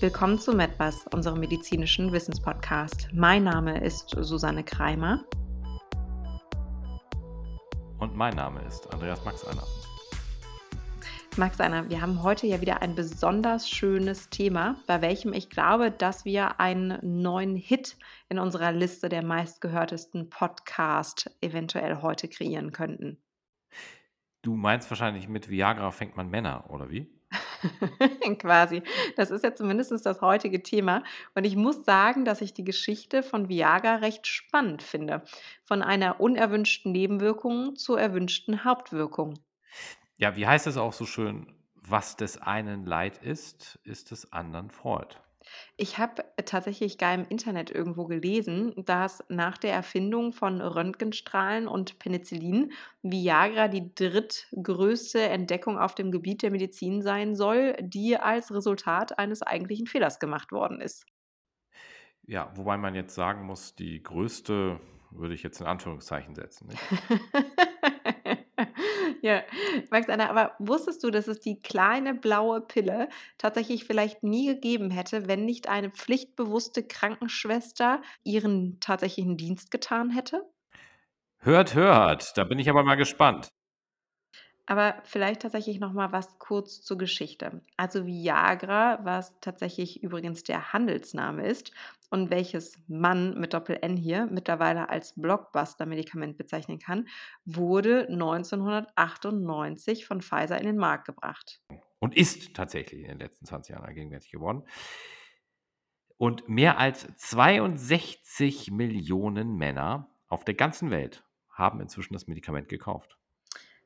Willkommen zu MedBus, unserem medizinischen Wissenspodcast. Mein Name ist Susanne Kreimer. Und mein Name ist Andreas Maxeiner. Maxeiner, wir haben heute ja wieder ein besonders schönes Thema, bei welchem ich glaube, dass wir einen neuen Hit in unserer Liste der meistgehörtesten Podcast eventuell heute kreieren könnten. Du meinst wahrscheinlich mit Viagra fängt man Männer, oder wie? Quasi. Das ist ja zumindest das heutige Thema. Und ich muss sagen, dass ich die Geschichte von Viagra recht spannend finde. Von einer unerwünschten Nebenwirkung zur erwünschten Hauptwirkung. Ja, wie heißt es auch so schön? Was des einen Leid ist, ist des anderen Freud. Ich habe tatsächlich gar im Internet irgendwo gelesen, dass nach der Erfindung von Röntgenstrahlen und Penicillin Viagra die drittgrößte Entdeckung auf dem Gebiet der Medizin sein soll, die als Resultat eines eigentlichen Fehlers gemacht worden ist. Ja, wobei man jetzt sagen muss, die größte würde ich jetzt in Anführungszeichen setzen. Ja, Max Anna, aber wusstest du, dass es die kleine blaue Pille tatsächlich vielleicht nie gegeben hätte, wenn nicht eine pflichtbewusste Krankenschwester ihren tatsächlichen Dienst getan hätte? Hört, hört, da bin ich aber mal gespannt. Aber vielleicht tatsächlich noch mal was kurz zur Geschichte. Also Viagra, was tatsächlich übrigens der Handelsname ist und welches man mit Doppel-N hier mittlerweile als Blockbuster-Medikament bezeichnen kann, wurde 1998 von Pfizer in den Markt gebracht. Und ist tatsächlich in den letzten 20 Jahren gegenwärtig geworden. Und mehr als 62 Millionen Männer auf der ganzen Welt haben inzwischen das Medikament gekauft.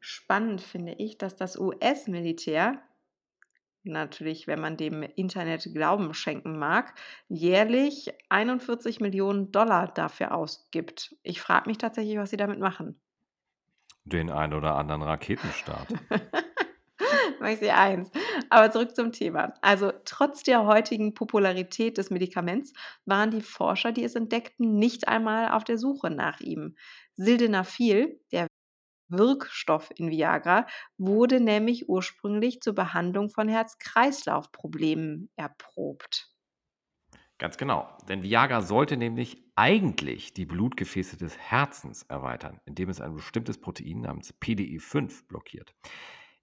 Spannend finde ich, dass das US-Militär, natürlich, wenn man dem Internet Glauben schenken mag, jährlich 41 Millionen Dollar dafür ausgibt. Ich frage mich tatsächlich, was sie damit machen. Den ein oder anderen Raketenstart. Mache ich eins. Aber zurück zum Thema. Also trotz der heutigen Popularität des Medikaments waren die Forscher, die es entdeckten, nicht einmal auf der Suche nach ihm. Sildenafil, der Wirkstoff in Viagra wurde nämlich ursprünglich zur Behandlung von Herz-Kreislauf-Problemen erprobt. Ganz genau, denn Viagra sollte nämlich eigentlich die Blutgefäße des Herzens erweitern, indem es ein bestimmtes Protein namens PDE5 blockiert.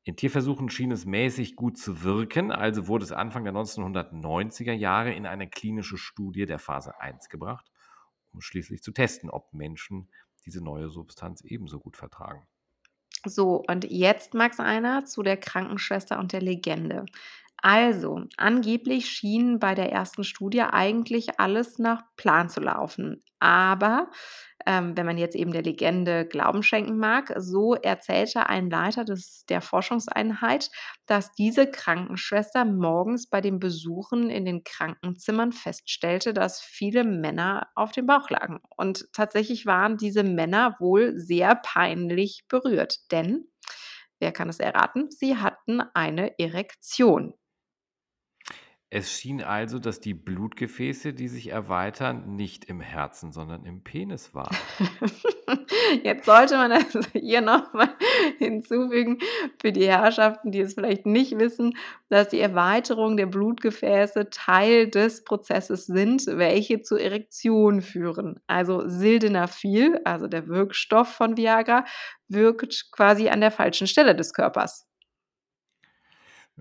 In Tierversuchen schien es mäßig gut zu wirken, also wurde es Anfang der 1990er Jahre in eine klinische Studie der Phase 1 gebracht, um schließlich zu testen, ob Menschen diese neue Substanz ebenso gut vertragen. So, und jetzt, Max, einer zu der Krankenschwester und der Legende. Also, angeblich schien bei der ersten Studie eigentlich alles nach Plan zu laufen. Aber ähm, wenn man jetzt eben der Legende Glauben schenken mag, so erzählte ein Leiter des, der Forschungseinheit, dass diese Krankenschwester morgens bei den Besuchen in den Krankenzimmern feststellte, dass viele Männer auf dem Bauch lagen. Und tatsächlich waren diese Männer wohl sehr peinlich berührt, denn, wer kann es erraten, sie hatten eine Erektion. Es schien also, dass die Blutgefäße, die sich erweitern, nicht im Herzen, sondern im Penis waren. Jetzt sollte man das hier nochmal hinzufügen für die Herrschaften, die es vielleicht nicht wissen, dass die Erweiterung der Blutgefäße Teil des Prozesses sind, welche zur Erektion führen. Also Sildenafil, also der Wirkstoff von Viagra, wirkt quasi an der falschen Stelle des Körpers.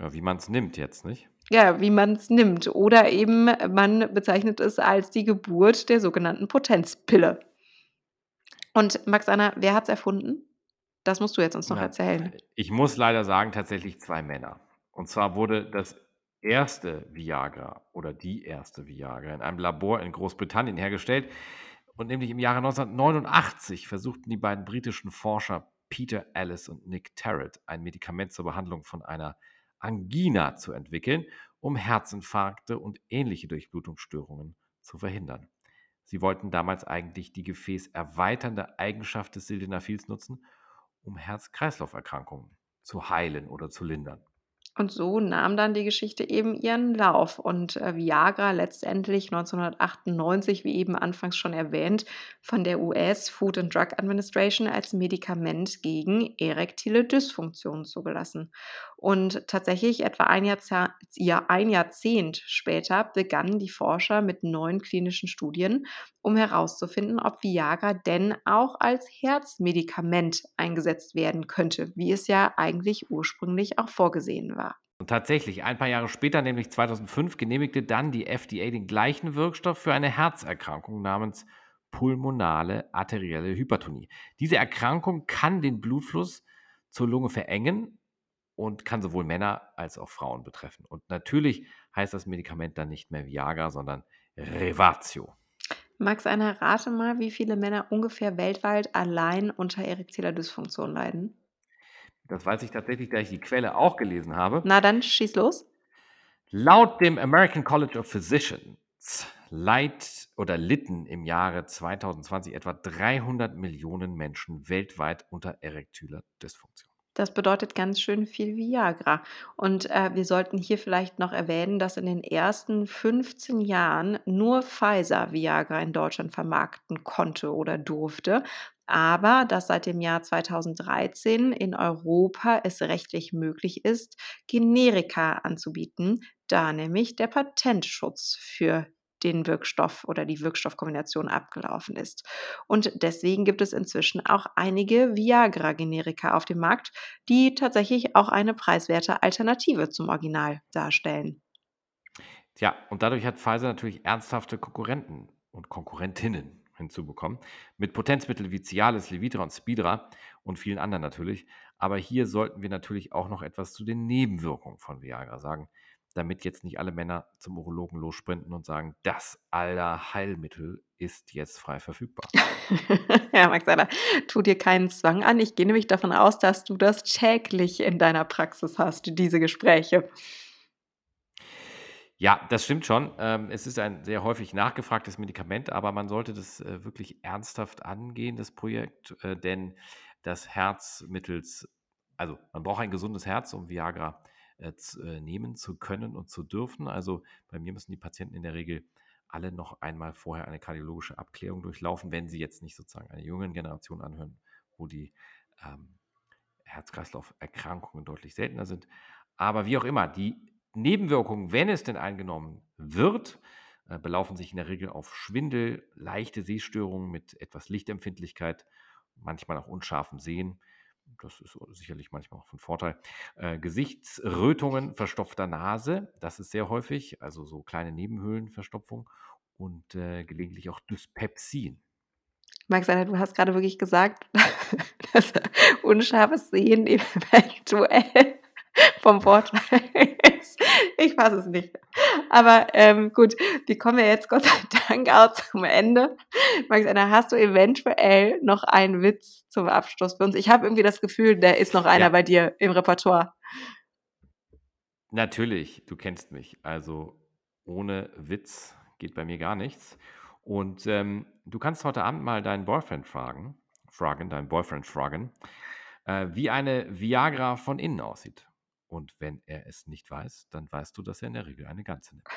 Ja, wie man es nimmt jetzt, nicht? Ja, wie man es nimmt. Oder eben man bezeichnet es als die Geburt der sogenannten Potenzpille. Und Max Anna, wer hat es erfunden? Das musst du jetzt uns noch ja, erzählen. Ich muss leider sagen, tatsächlich zwei Männer. Und zwar wurde das erste Viagra oder die erste Viagra in einem Labor in Großbritannien hergestellt. Und nämlich im Jahre 1989 versuchten die beiden britischen Forscher Peter Ellis und Nick Tarrant ein Medikament zur Behandlung von einer Angina zu entwickeln, um Herzinfarkte und ähnliche Durchblutungsstörungen zu verhindern. Sie wollten damals eigentlich die gefäßerweiternde Eigenschaft des Sildenafils nutzen, um Herz-Kreislauf-Erkrankungen zu heilen oder zu lindern. Und so nahm dann die Geschichte eben ihren Lauf und äh, Viagra letztendlich 1998, wie eben anfangs schon erwähnt, von der US Food and Drug Administration als Medikament gegen erektile Dysfunktion zugelassen. Und tatsächlich etwa ein Jahrzehnt, ja, ein Jahrzehnt später begannen die Forscher mit neuen klinischen Studien, um herauszufinden, ob Viagra denn auch als Herzmedikament eingesetzt werden könnte, wie es ja eigentlich ursprünglich auch vorgesehen war. Und tatsächlich, ein paar Jahre später, nämlich 2005, genehmigte dann die FDA den gleichen Wirkstoff für eine Herzerkrankung namens pulmonale arterielle Hypertonie. Diese Erkrankung kann den Blutfluss zur Lunge verengen und kann sowohl Männer als auch Frauen betreffen. Und natürlich heißt das Medikament dann nicht mehr Viagra, sondern Revatio. Max, einer rate mal, wie viele Männer ungefähr weltweit allein unter erektiler Dysfunktion leiden? Das weiß ich tatsächlich, da ich die Quelle auch gelesen habe. Na dann schieß los. Laut dem American College of Physicians leid oder litten im Jahre 2020 etwa 300 Millionen Menschen weltweit unter erektiler Dysfunktion. Das bedeutet ganz schön viel Viagra. Und äh, wir sollten hier vielleicht noch erwähnen, dass in den ersten 15 Jahren nur Pfizer Viagra in Deutschland vermarkten konnte oder durfte aber dass seit dem Jahr 2013 in Europa es rechtlich möglich ist, Generika anzubieten, da nämlich der Patentschutz für den Wirkstoff oder die Wirkstoffkombination abgelaufen ist. Und deswegen gibt es inzwischen auch einige Viagra-Generika auf dem Markt, die tatsächlich auch eine preiswerte Alternative zum Original darstellen. Tja, und dadurch hat Pfizer natürlich ernsthafte Konkurrenten und Konkurrentinnen hinzubekommen. Mit Potenzmitteln wie Cialis, Levitra und Speedra und vielen anderen natürlich. Aber hier sollten wir natürlich auch noch etwas zu den Nebenwirkungen von Viagra sagen, damit jetzt nicht alle Männer zum Urologen lossprinten und sagen, das aller Heilmittel ist jetzt frei verfügbar. ja, Max Alter, tu dir keinen Zwang an. Ich gehe nämlich davon aus, dass du das täglich in deiner Praxis hast, diese Gespräche. Ja, das stimmt schon. Ähm, es ist ein sehr häufig nachgefragtes Medikament, aber man sollte das äh, wirklich ernsthaft angehen, das Projekt, äh, denn das Herz mittels, also man braucht ein gesundes Herz, um Viagra äh, äh, nehmen zu können und zu dürfen. Also bei mir müssen die Patienten in der Regel alle noch einmal vorher eine kardiologische Abklärung durchlaufen, wenn sie jetzt nicht sozusagen einer jungen Generation anhören, wo die ähm, Herz-Kreislauf-Erkrankungen deutlich seltener sind. Aber wie auch immer, die Nebenwirkungen, wenn es denn eingenommen wird, äh, belaufen sich in der Regel auf Schwindel, leichte Sehstörungen mit etwas Lichtempfindlichkeit, manchmal auch unscharfem Sehen. Das ist sicherlich manchmal auch von Vorteil. Äh, Gesichtsrötungen, verstopfter Nase, das ist sehr häufig, also so kleine Nebenhöhlenverstopfung und äh, gelegentlich auch Dyspepsien. Max, du hast gerade wirklich gesagt, dass unscharfes Sehen eventuell vom Vorteil ich weiß es nicht. Aber ähm, gut, wir kommen ja jetzt Gott sei Dank auch zum Ende. Max, hast du eventuell noch einen Witz zum Abschluss für uns? Ich habe irgendwie das Gefühl, da ist noch einer ja. bei dir im Repertoire. Natürlich, du kennst mich. Also ohne Witz geht bei mir gar nichts. Und ähm, du kannst heute Abend mal deinen Boyfriend fragen, fragen, deinen Boyfriend fragen, äh, wie eine Viagra von innen aussieht. Und wenn er es nicht weiß, dann weißt du, dass er in der Regel eine ganze nimmt.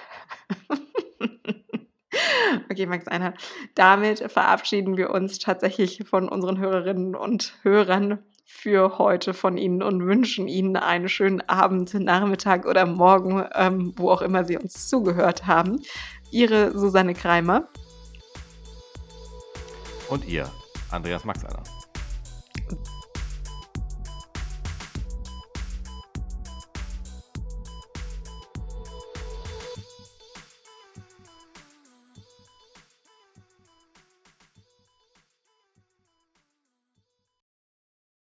Okay, Max Einer, damit verabschieden wir uns tatsächlich von unseren Hörerinnen und Hörern für heute von Ihnen und wünschen Ihnen einen schönen Abend, Nachmittag oder Morgen, ähm, wo auch immer Sie uns zugehört haben. Ihre Susanne Kreimer. Und ihr, Andreas Max Einer.